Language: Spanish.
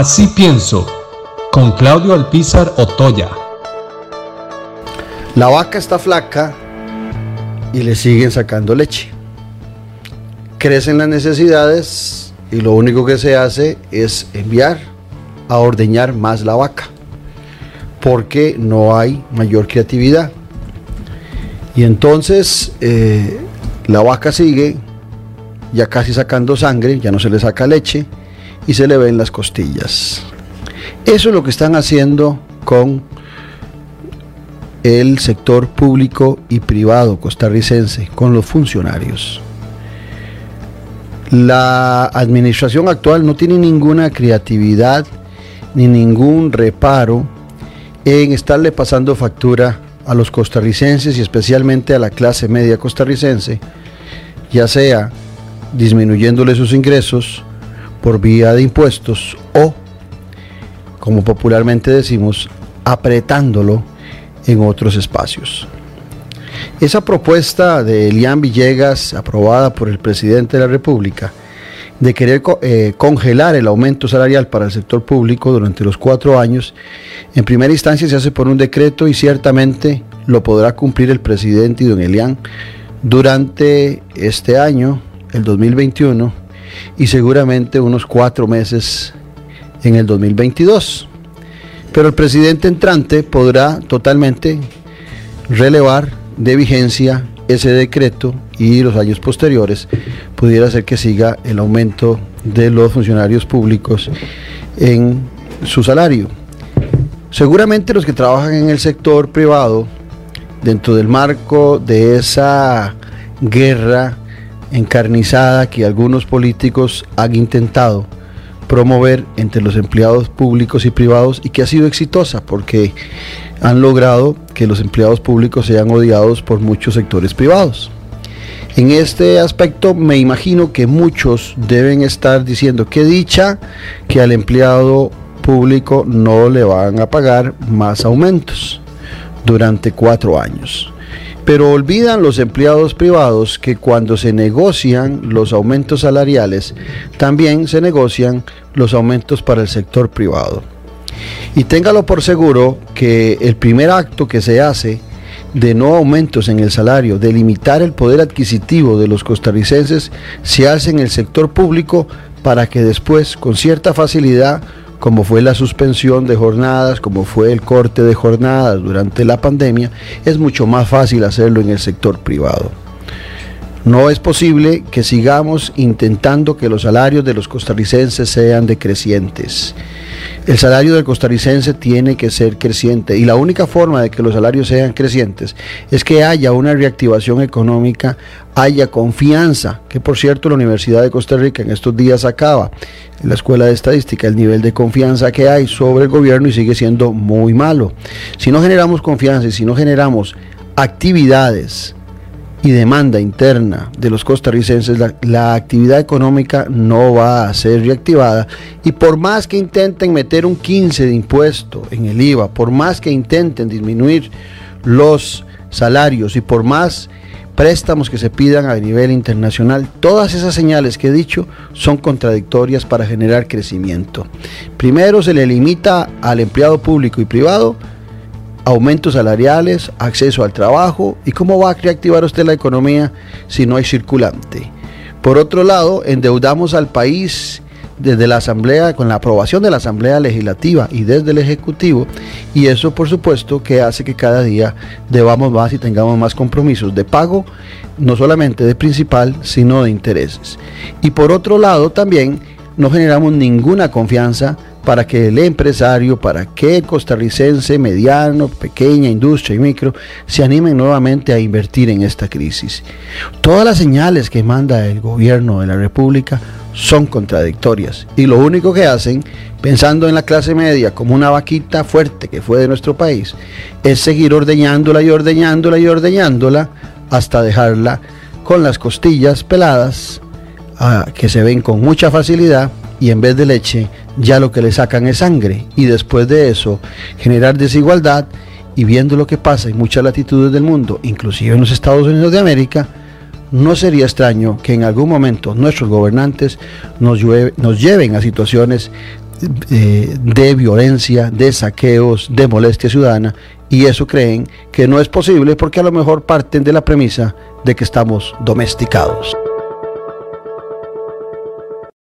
Así pienso, con Claudio Alpizar Otoya. La vaca está flaca y le siguen sacando leche. Crecen las necesidades y lo único que se hace es enviar a ordeñar más la vaca, porque no hay mayor creatividad. Y entonces eh, la vaca sigue ya casi sacando sangre, ya no se le saca leche y se le ven las costillas. Eso es lo que están haciendo con el sector público y privado costarricense, con los funcionarios. La administración actual no tiene ninguna creatividad ni ningún reparo en estarle pasando factura a los costarricenses y especialmente a la clase media costarricense, ya sea disminuyéndole sus ingresos por vía de impuestos o, como popularmente decimos, apretándolo en otros espacios. Esa propuesta de Elian Villegas, aprobada por el presidente de la República, de querer eh, congelar el aumento salarial para el sector público durante los cuatro años, en primera instancia se hace por un decreto y ciertamente lo podrá cumplir el presidente y don Elian durante este año, el 2021, y seguramente unos cuatro meses en el 2022. Pero el presidente entrante podrá totalmente relevar de vigencia ese decreto y los años posteriores pudiera ser que siga el aumento de los funcionarios públicos en su salario. Seguramente los que trabajan en el sector privado, dentro del marco de esa guerra encarnizada que algunos políticos han intentado promover entre los empleados públicos y privados y que ha sido exitosa porque han logrado que los empleados públicos sean odiados por muchos sectores privados. En este aspecto me imagino que muchos deben estar diciendo que dicha que al empleado público no le van a pagar más aumentos durante cuatro años. Pero olvidan los empleados privados que cuando se negocian los aumentos salariales, también se negocian los aumentos para el sector privado. Y téngalo por seguro que el primer acto que se hace de no aumentos en el salario, de limitar el poder adquisitivo de los costarricenses, se hace en el sector público para que después, con cierta facilidad, como fue la suspensión de jornadas, como fue el corte de jornadas durante la pandemia, es mucho más fácil hacerlo en el sector privado. No es posible que sigamos intentando que los salarios de los costarricenses sean decrecientes. El salario del costarricense tiene que ser creciente y la única forma de que los salarios sean crecientes es que haya una reactivación económica, haya confianza, que por cierto la Universidad de Costa Rica en estos días acaba en la Escuela de Estadística el nivel de confianza que hay sobre el gobierno y sigue siendo muy malo. Si no generamos confianza y si no generamos actividades, y demanda interna de los costarricenses, la, actividad económica no va a ser reactivada. Y por más que intenten meter un 15 de impuesto en el IVA, por más que intenten disminuir los salarios y por más préstamos que se pidan a nivel internacional, todas esas señales que he dicho son contradictorias para generar crecimiento. Primero se le limita al empleado público y privado aumentos salariales, acceso al trabajo y cómo va a reactivar usted la economía si no hay circulante. Por otro lado, endeudamos al país desde la Asamblea, con la aprobación de la Asamblea Legislativa y desde el Ejecutivo, y eso por supuesto que hace que cada día debamos más y tengamos más compromisos de pago, no solamente de principal, sino de intereses. Y por otro lado también no generamos ninguna confianza para que el empresario, para que costarricense mediano, pequeña industria y micro se animen nuevamente a invertir en esta crisis. Todas las señales que manda el gobierno de la República son contradictorias y lo único que hacen, pensando en la clase media como una vaquita fuerte que fue de nuestro país, es seguir ordeñándola y ordeñándola y ordeñándola hasta dejarla con las costillas peladas, ah, que se ven con mucha facilidad y en vez de leche ya lo que le sacan es sangre y después de eso generar desigualdad y viendo lo que pasa en muchas latitudes del mundo, inclusive en los Estados Unidos de América, no sería extraño que en algún momento nuestros gobernantes nos, nos lleven a situaciones eh, de violencia, de saqueos, de molestia ciudadana, y eso creen que no es posible porque a lo mejor parten de la premisa de que estamos domesticados.